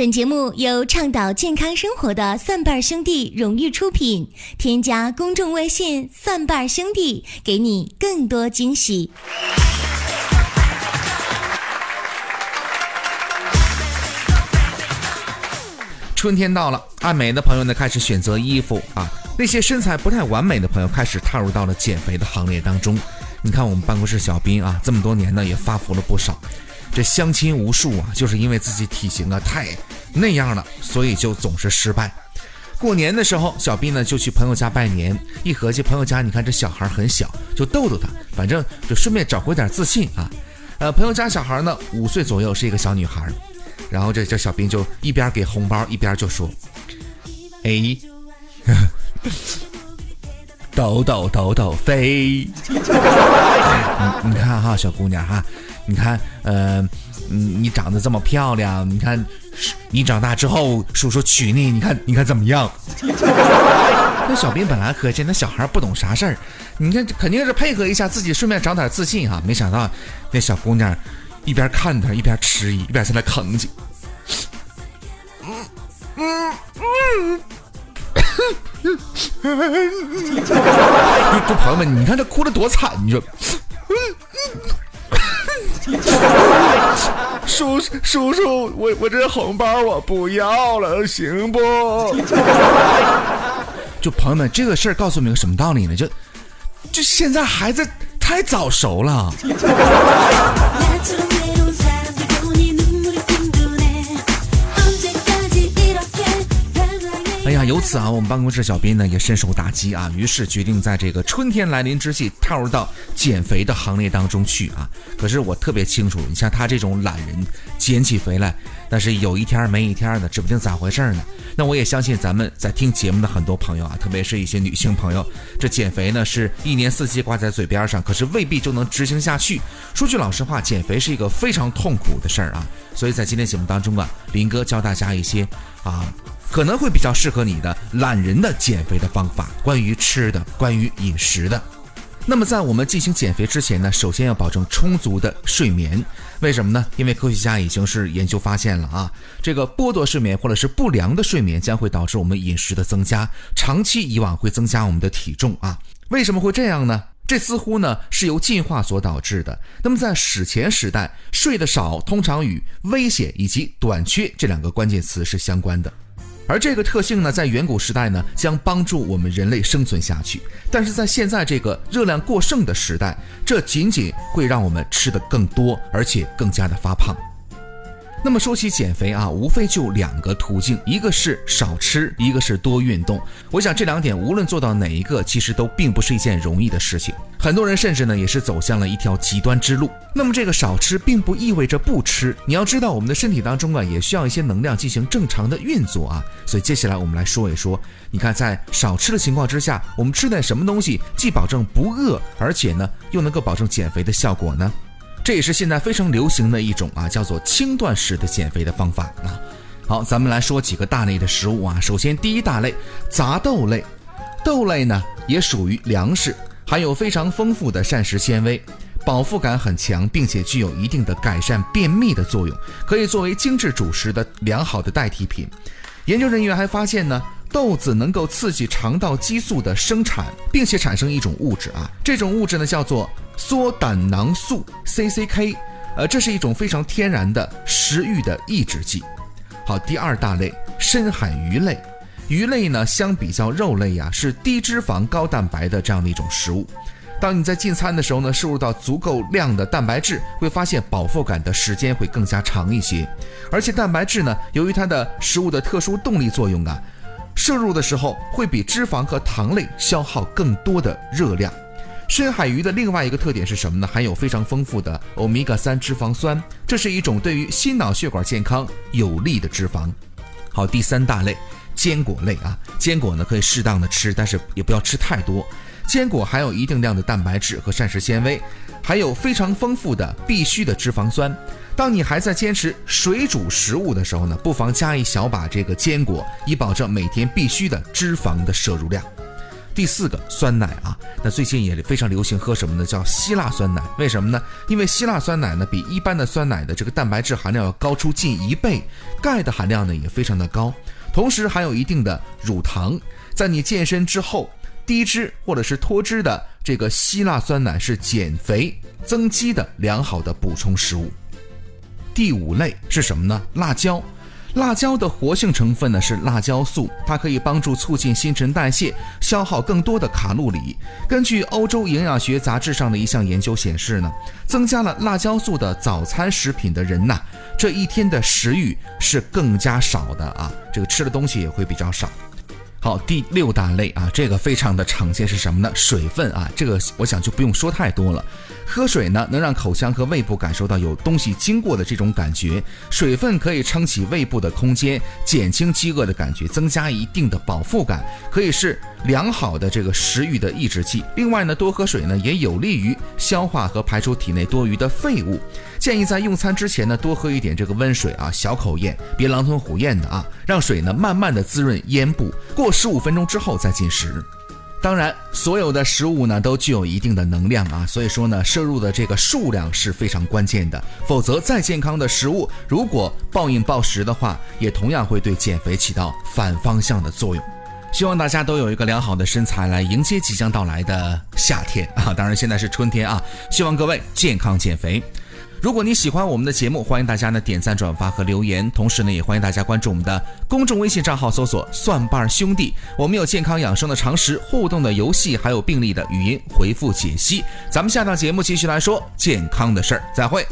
本节目由倡导健康生活的蒜瓣兄弟荣誉出品。添加公众微信“蒜瓣兄弟”，给你更多惊喜。春天到了，爱美的朋友呢开始选择衣服啊，那些身材不太完美的朋友开始踏入到了减肥的行列当中。你看我们办公室小斌啊，这么多年呢也发福了不少。这相亲无数啊，就是因为自己体型啊太那样了，所以就总是失败。过年的时候，小斌呢就去朋友家拜年，一合计朋友家，你看这小孩很小，就逗逗他，反正就顺便找回点自信啊。呃，朋友家小孩呢五岁左右，是一个小女孩，然后这这小斌就一边给红包，一边就说：“哎，抖抖抖抖飞。”你你看哈，小姑娘哈。你看，呃，你你长得这么漂亮，你看，你长大之后，叔叔娶你，你看，你看怎么样？那小兵本来合计，那小孩不懂啥事儿，你看肯定是配合一下，自己顺便长点自信哈。没想到那小姑娘一边看他，一边迟疑，一边在那吭叽。嗯嗯嗯。就朋友们，你看这哭的多惨，你说。叔叔叔，我我这红包我不要了，行不？就朋友们，这个事儿告诉你们个什么道理呢？就就现在孩子太早熟了。由此啊，我们办公室小编呢也深受打击啊，于是决定在这个春天来临之际踏入到减肥的行列当中去啊。可是我特别清楚，你像他这种懒人，减起肥来，但是有一天没一天的，指不定咋回事呢。那我也相信咱们在听节目的很多朋友啊，特别是一些女性朋友，这减肥呢是一年四季挂在嘴边上，可是未必就能执行下去。说句老实话，减肥是一个非常痛苦的事儿啊。所以在今天节目当中啊，林哥教大家一些啊。可能会比较适合你的懒人的减肥的方法，关于吃的，关于饮食的。那么在我们进行减肥之前呢，首先要保证充足的睡眠。为什么呢？因为科学家已经是研究发现了啊，这个剥夺睡眠或者是不良的睡眠将会导致我们饮食的增加，长期以往会增加我们的体重啊。为什么会这样呢？这似乎呢是由进化所导致的。那么在史前时代，睡得少通常与危险以及短缺这两个关键词是相关的。而这个特性呢，在远古时代呢，将帮助我们人类生存下去。但是在现在这个热量过剩的时代，这仅仅会让我们吃得更多，而且更加的发胖。那么说起减肥啊，无非就两个途径，一个是少吃，一个是多运动。我想这两点无论做到哪一个，其实都并不是一件容易的事情。很多人甚至呢也是走向了一条极端之路。那么这个少吃并不意味着不吃，你要知道我们的身体当中啊也需要一些能量进行正常的运作啊。所以接下来我们来说一说，你看在少吃的情况之下，我们吃点什么东西既保证不饿，而且呢又能够保证减肥的效果呢？这也是现在非常流行的一种啊，叫做轻断食的减肥的方法啊。好，咱们来说几个大类的食物啊。首先，第一大类杂豆类，豆类呢也属于粮食，含有非常丰富的膳食纤维，饱腹感很强，并且具有一定的改善便秘的作用，可以作为精致主食的良好的代替品。研究人员还发现呢。豆子能够刺激肠道激素的生产，并且产生一种物质啊，这种物质呢叫做缩胆囊素 （CCK），呃，这是一种非常天然的食欲的抑制剂。好，第二大类深海鱼类，鱼类呢相比较肉类呀是低脂肪高蛋白的这样的一种食物。当你在进餐的时候呢，摄入到足够量的蛋白质，会发现饱腹感的时间会更加长一些。而且蛋白质呢，由于它的食物的特殊动力作用啊。摄入的时候会比脂肪和糖类消耗更多的热量。深海鱼的另外一个特点是什么呢？含有非常丰富的欧米伽三脂肪酸，这是一种对于心脑血管健康有利的脂肪。好，第三大类坚果类啊，坚果呢可以适当的吃，但是也不要吃太多。坚果含有一定量的蛋白质和膳食纤维，还有非常丰富的必需的脂肪酸。当你还在坚持水煮食物的时候呢，不妨加一小把这个坚果，以保证每天必须的脂肪的摄入量。第四个酸奶啊，那最近也非常流行喝什么呢？叫希腊酸奶。为什么呢？因为希腊酸奶呢比一般的酸奶的这个蛋白质含量要高出近一倍，钙的含量呢也非常的高，同时含有一定的乳糖。在你健身之后，低脂或者是脱脂的这个希腊酸奶是减肥增肌的良好的补充食物。第五类是什么呢？辣椒。辣椒的活性成分呢是辣椒素，它可以帮助促进新陈代谢，消耗更多的卡路里。根据欧洲营养学杂志上的一项研究显示呢，增加了辣椒素的早餐食品的人呐，这一天的食欲是更加少的啊，这个吃的东西也会比较少。好，第六大类啊，这个非常的常见是什么呢？水分啊，这个我想就不用说太多了。喝水呢，能让口腔和胃部感受到有东西经过的这种感觉。水分可以撑起胃部的空间，减轻饥饿的感觉，增加一定的饱腹感，可以是良好的这个食欲的抑制剂。另外呢，多喝水呢，也有利于消化和排出体内多余的废物。建议在用餐之前呢，多喝一点这个温水啊，小口咽，别狼吞虎咽的啊，让水呢慢慢的滋润咽部。过十五分钟之后再进食。当然，所有的食物呢都具有一定的能量啊，所以说呢，摄入的这个数量是非常关键的。否则，再健康的食物，如果暴饮暴食的话，也同样会对减肥起到反方向的作用。希望大家都有一个良好的身材来迎接即将到来的夏天啊！当然，现在是春天啊，希望各位健康减肥。如果你喜欢我们的节目，欢迎大家呢点赞、转发和留言，同时呢也欢迎大家关注我们的公众微信账号，搜索“蒜瓣兄弟”。我们有健康养生的常识、互动的游戏，还有病例的语音回复解析。咱们下档节目继续来说健康的事儿，再会。